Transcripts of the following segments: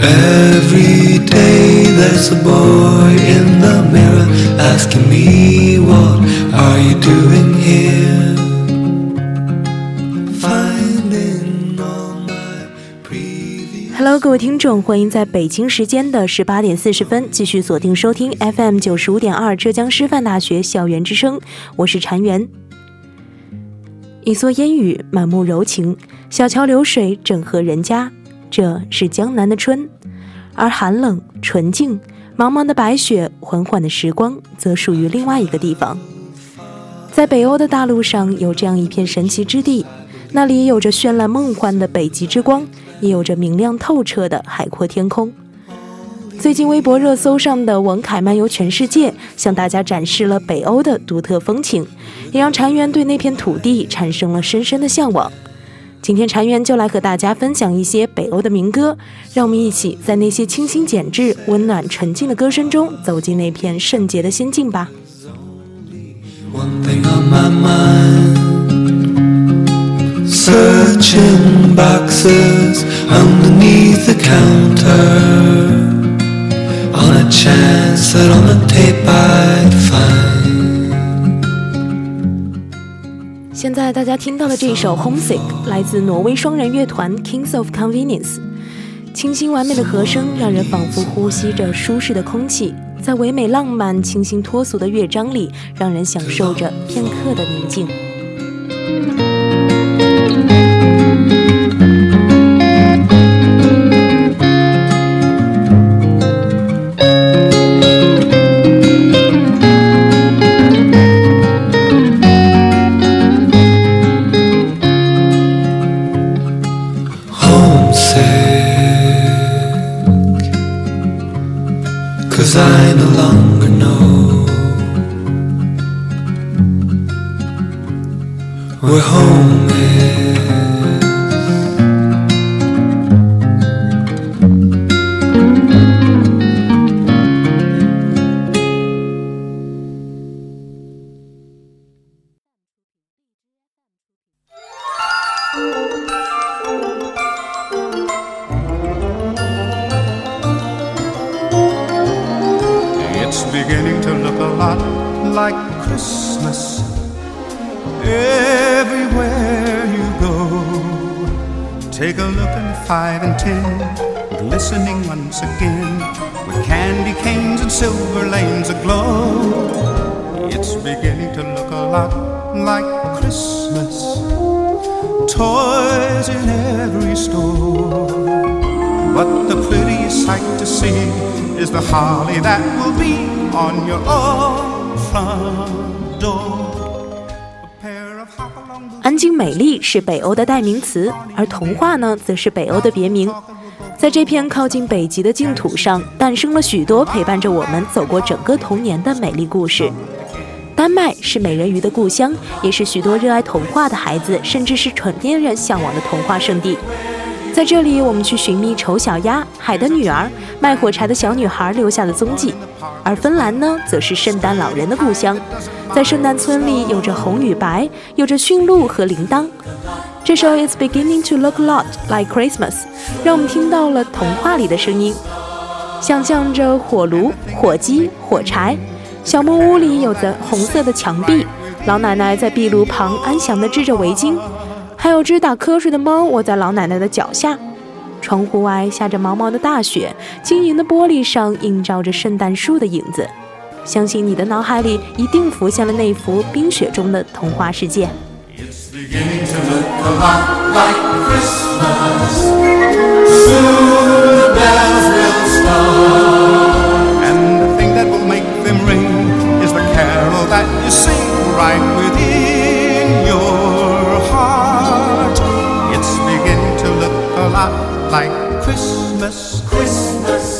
Every day there's a boy in the mirror asking me, What are you doing here? Hello，各位听众，欢迎在北京时间的十八点四十分继续锁定收听 FM 九十五点二浙江师范大学校园之声，我是婵媛。一蓑烟雨，满目柔情；小桥流水，整合人家。这是江南的春，而寒冷、纯净、茫茫的白雪、缓缓的时光，则属于另外一个地方。在北欧的大陆上，有这样一片神奇之地，那里有着绚烂梦幻的北极之光。也有着明亮透彻的海阔天空。最近微博热搜上的王凯漫游全世界，向大家展示了北欧的独特风情，也让禅园对那片土地产生了深深的向往。今天禅园就来和大家分享一些北欧的民歌，让我们一起在那些清新简致、温暖纯净的歌声中，走进那片圣洁的仙境吧。现在大家听到的这首《Homesick》来自挪威双人乐团 Kings of Convenience，清新完美的和声让人仿佛呼吸着舒适的空气，在唯美浪漫、清新脱俗的乐章里，让人享受着片刻的宁静。Once again, with candy canes and silver lanes aglow. It's beginning to look a lot like Christmas, toys in every store. But the prettiest sight to see is the holly that will be on your own front door. 安静美丽是北欧的代名词，而童话呢，则是北欧的别名。在这片靠近北极的净土上，诞生了许多陪伴着我们走过整个童年的美丽故事。丹麦是美人鱼的故乡，也是许多热爱童话的孩子，甚至是成年人向往的童话圣地。在这里，我们去寻觅丑小鸭、海的女儿、卖火柴的小女孩留下的踪迹。而芬兰呢，则是圣诞老人的故乡，在圣诞村里有着红与白，有着驯鹿和铃铛。这首《It's Beginning to Look a Lot Like Christmas》让我们听到了童话里的声音，想象着火炉、火鸡、火柴。小木屋里有着红色的墙壁，老奶奶在壁炉旁安详地织着围巾，还有只打瞌睡的猫窝在老奶奶的脚下。窗户外下着毛毛的大雪，晶莹的玻璃上映照着圣诞树的影子。相信你的脑海里一定浮现了那幅冰雪中的童话世界。beginning to look a lot like Christmas. Soon the bells will start. And the thing that will make them ring is the carol that you sing right within your heart. It's beginning to look a lot like Christmas. Christmas.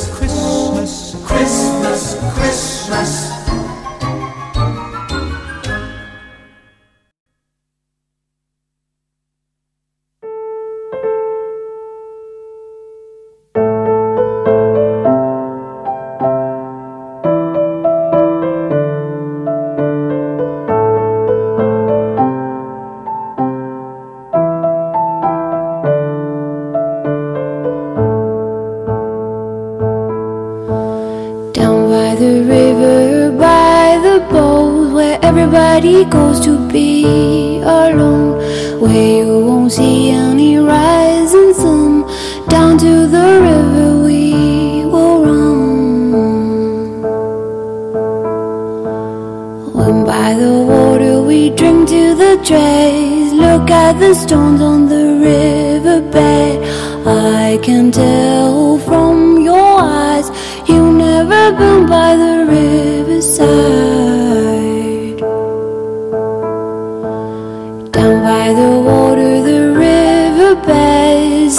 Down by the riverside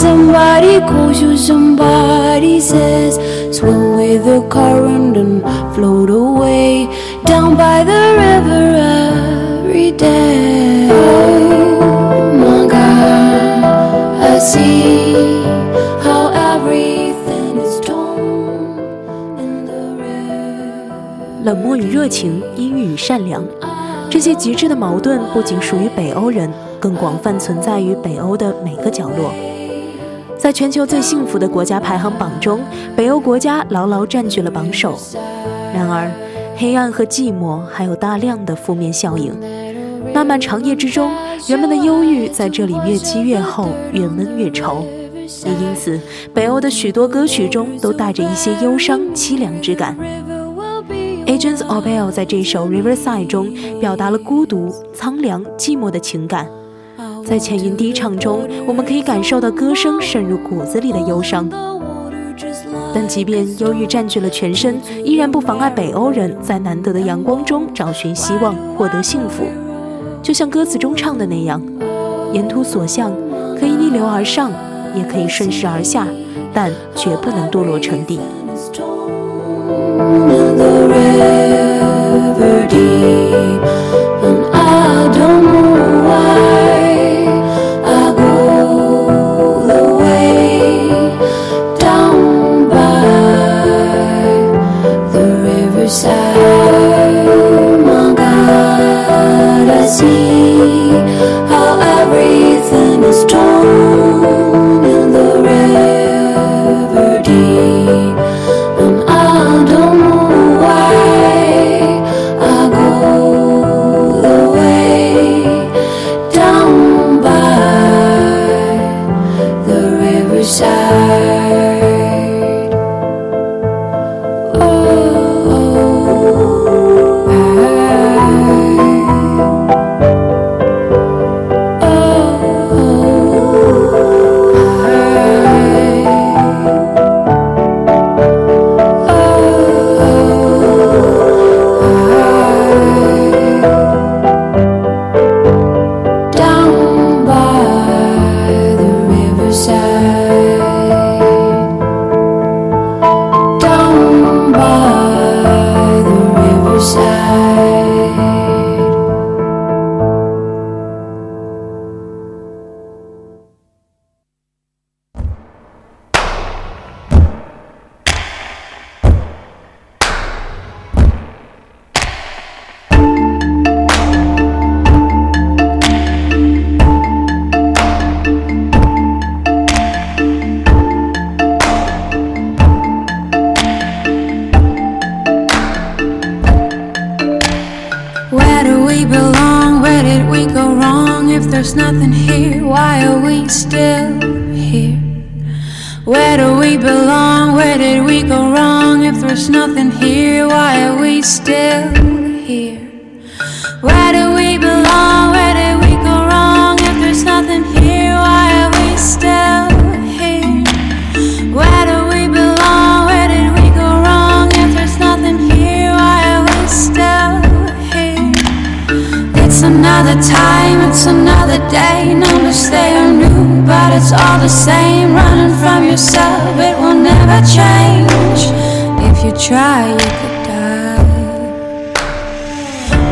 Somebody calls you, somebody says, swim with the current and float away. Down by the river 与热情，阴郁与善良，这些极致的矛盾不仅属于北欧人，更广泛存在于北欧的每个角落。在全球最幸福的国家排行榜中，北欧国家牢牢占据了榜首。然而，黑暗和寂寞还有大量的负面效应。漫漫长夜之中，人们的忧郁在这里越积越厚，越闷越愁。也因此，北欧的许多歌曲中都带着一些忧伤、凄凉之感。Agents Obel 在这首《Riverside》中表达了孤独、苍凉、寂寞的情感。在浅吟低唱中，我们可以感受到歌声渗入骨子里的忧伤。但即便忧郁占据了全身，依然不妨碍北欧人在难得的阳光中找寻希望，获得幸福。就像歌词中唱的那样：“沿途所向，可以逆流而上，也可以顺势而下，但绝不能堕落成底。” forever deep. There's nothing here, why are we still here? Where do we belong? Where did we go wrong? If there's nothing here, why are we still it's another day. Numbers they are new, but it's all the same. Running from yourself, it will never change. If you try, you could die.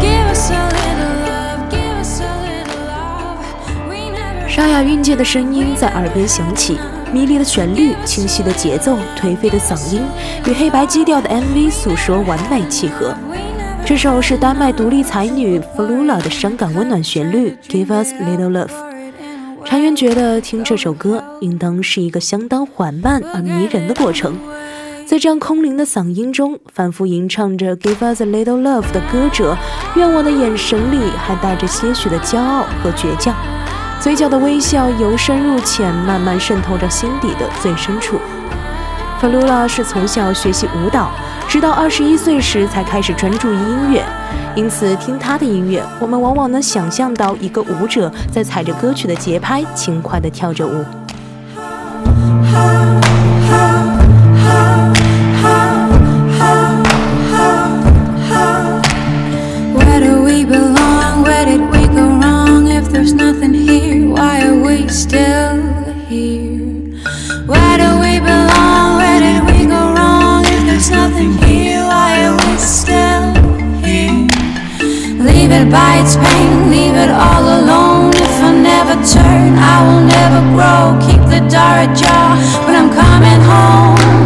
Give us a little love, give us a little love. We never 沙哑韵界的声音在耳边响起，迷离的旋律、清晰的节奏、颓废的嗓音，与黑白基调的 MV 诉说完美契合。这首是丹麦独立才女 Flula 的伤感温暖旋律《Give Us Little Love》。禅原觉得听这首歌应当是一个相当缓慢而迷人的过程，在这样空灵的嗓音中，反复吟唱着《Give Us a Little Love》的歌者，愿望的眼神里还带着些许的骄傲和倔强。嘴角的微笑由深入浅，慢慢渗透着心底的最深处。弗鲁拉是从小学习舞蹈，直到二十一岁时才开始专注于音乐。因此，听他的音乐，我们往往能想象到一个舞者在踩着歌曲的节拍，轻快地跳着舞。It by its pain, leave it all alone. If I never turn, I will never grow. Keep the door ajar, but I'm coming home.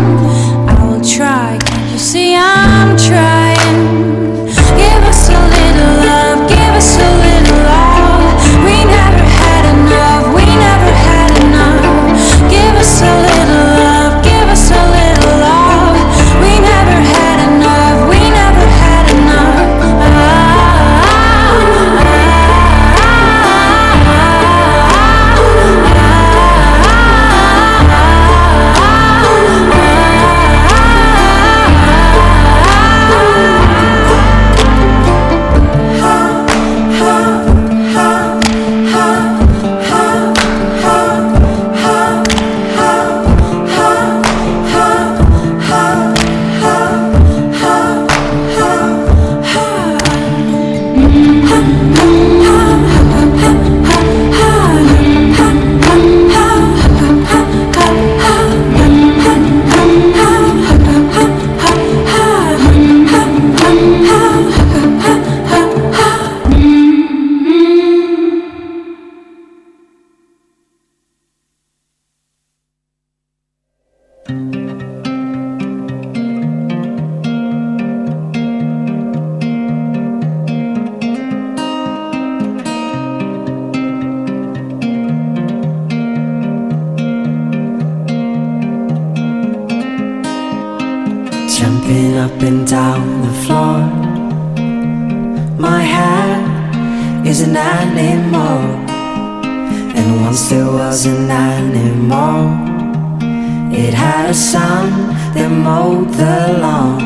It had a son that mowed the lawn.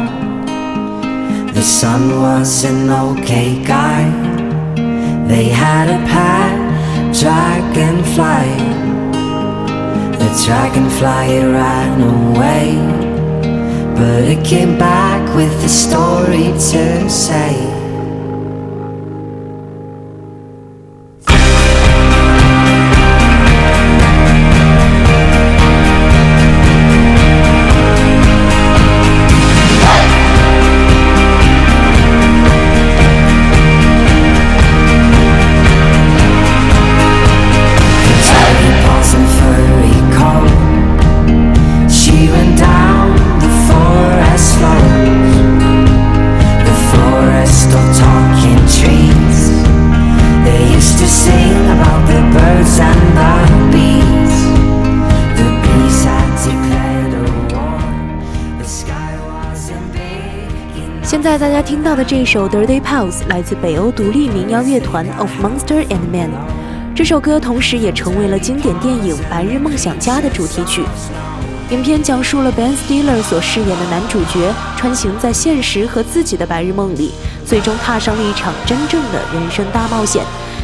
The son was an okay guy. They had a pet dragonfly. The dragonfly it ran away. But it came back with a story to say. 听到的这首《Dirty Pals》来自北欧独立民谣乐团 Of Monster and Men。这首歌同时也成为了经典电影《白日梦想家》的主题曲。影片讲述了 Ben Stiller 所饰演的男主角穿行在现实和自己的白日梦里，最终踏上了一场真正的人生大冒险，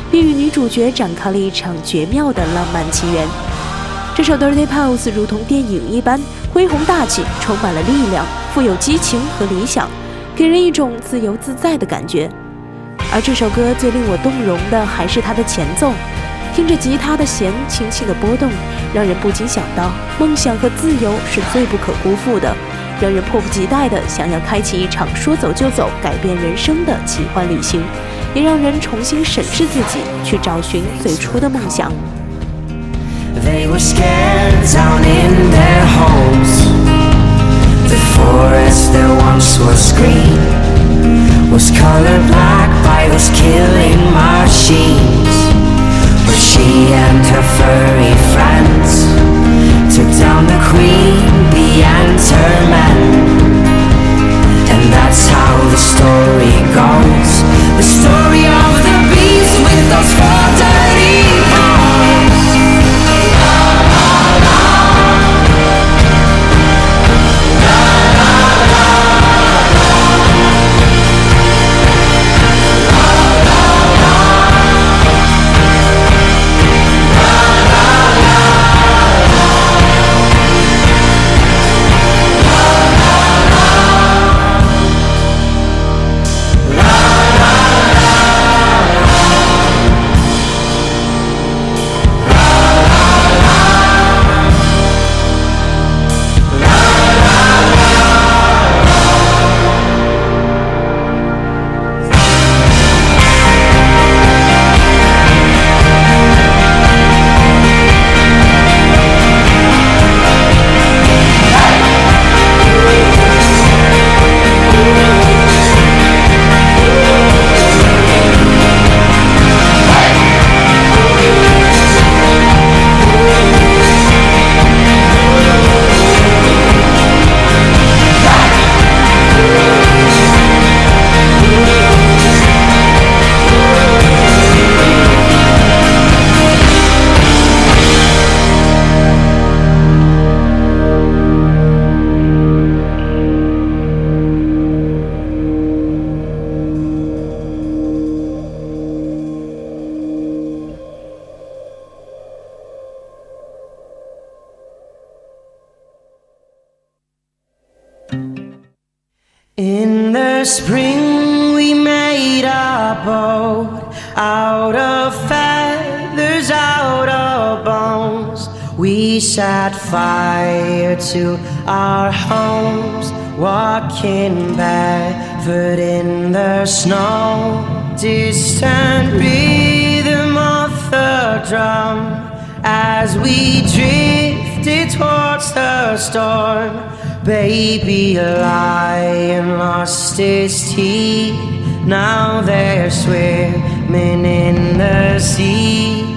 并与女主角展开了一场绝妙的浪漫情缘。这首《Dirty Pals》如同电影一般恢宏大气，充满了力量，富有激情和理想，给人一种自由自在的感觉。而这首歌最令我动容的还是它的前奏。听着吉他的弦轻轻的波动，让人不禁想到，梦想和自由是最不可辜负的，让人迫不及待的想要开启一场说走就走、改变人生的奇幻旅行，也让人重新审视自己，去找寻最初的梦想。They were scared down in their homes. The forest that once was green was colored black by those killing machines. But she and her furry friends took down the queen, the men. And that's how the story goes. The story of the In the spring we made a boat out of feathers, out of bones. We set fire to our homes, walking barefoot in the snow. Distant rhythm of the drum as we drifted towards the storm. Baby lion lost his teeth. Now they're swimming in the sea.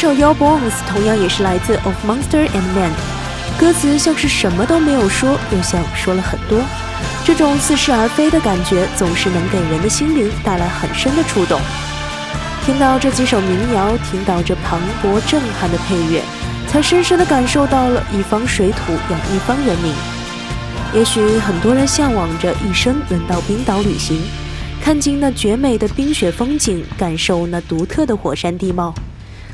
这首《Your Bones》同样也是来自 Of Monster and Man 歌词像是什么都没有说，又像说了很多。这种似是而非的感觉，总是能给人的心灵带来很深的触动。听到这几首民谣，听到这磅礴震撼的配乐，才深深地感受到了一方水土养一方人民。也许很多人向往着一生能到冰岛旅行，看尽那绝美的冰雪风景，感受那独特的火山地貌。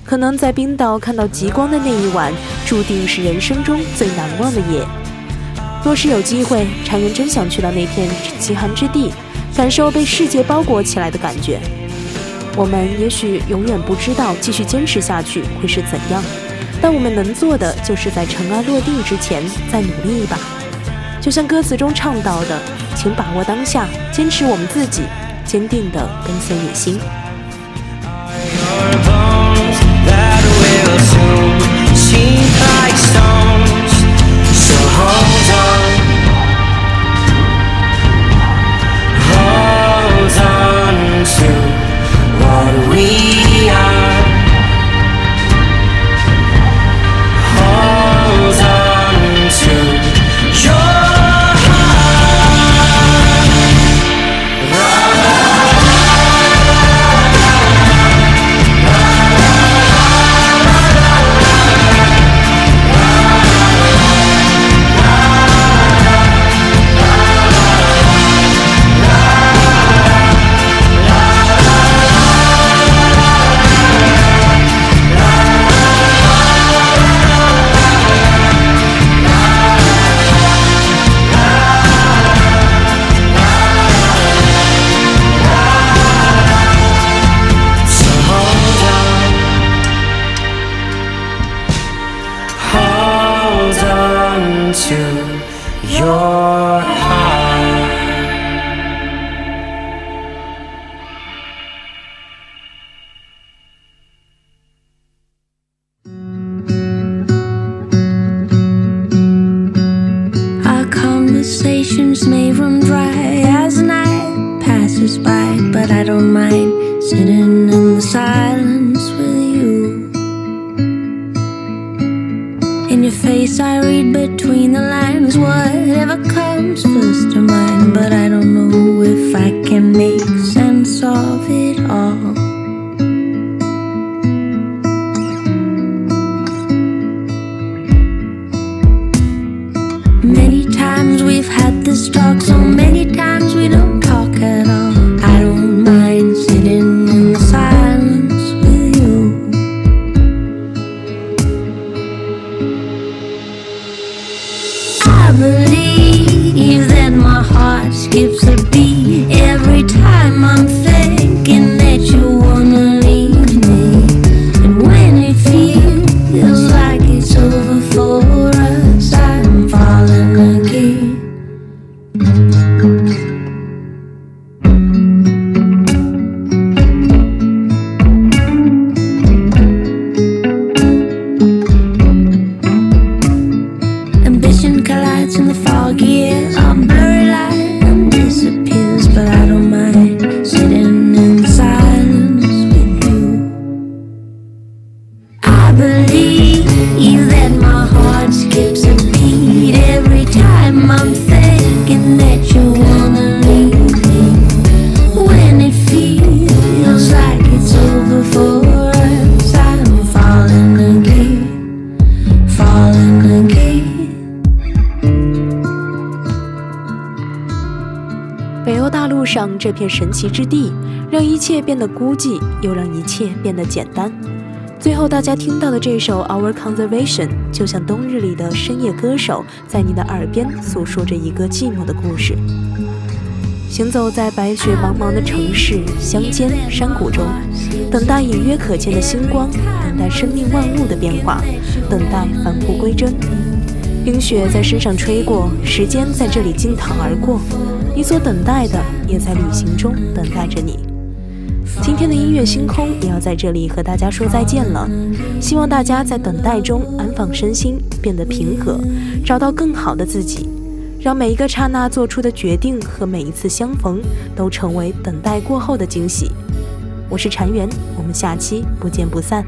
可能在冰岛看到极光的那一晚，注定是人生中最难忘的夜。若是有机会，禅人真想去到那片极寒之地，感受被世界包裹起来的感觉。我们也许永远不知道继续坚持下去会是怎样，但我们能做的，就是在尘埃落定之前再努力一把。就像歌词中唱到的，请把握当下，坚持我们自己，坚定地跟随野心。what we are. into your heart. Our conversations may run dry as night passes by, but I don't mind sitting in the silence. 片神奇之地，让一切变得孤寂，又让一切变得简单。最后，大家听到的这首《Our Conservation》，就像冬日里的深夜歌手，在你的耳边诉说着一个寂寞的故事。行走在白雪茫茫的城市乡间山谷中，等待隐约可见的星光，等待生命万物的变化，等待返璞归真。冰雪在身上吹过，时间在这里经堂而过。你所等待的，也在旅行中等待着你。今天的音乐星空也要在这里和大家说再见了。希望大家在等待中安放身心，变得平和，找到更好的自己，让每一个刹那做出的决定和每一次相逢都成为等待过后的惊喜。我是禅园，我们下期不见不散。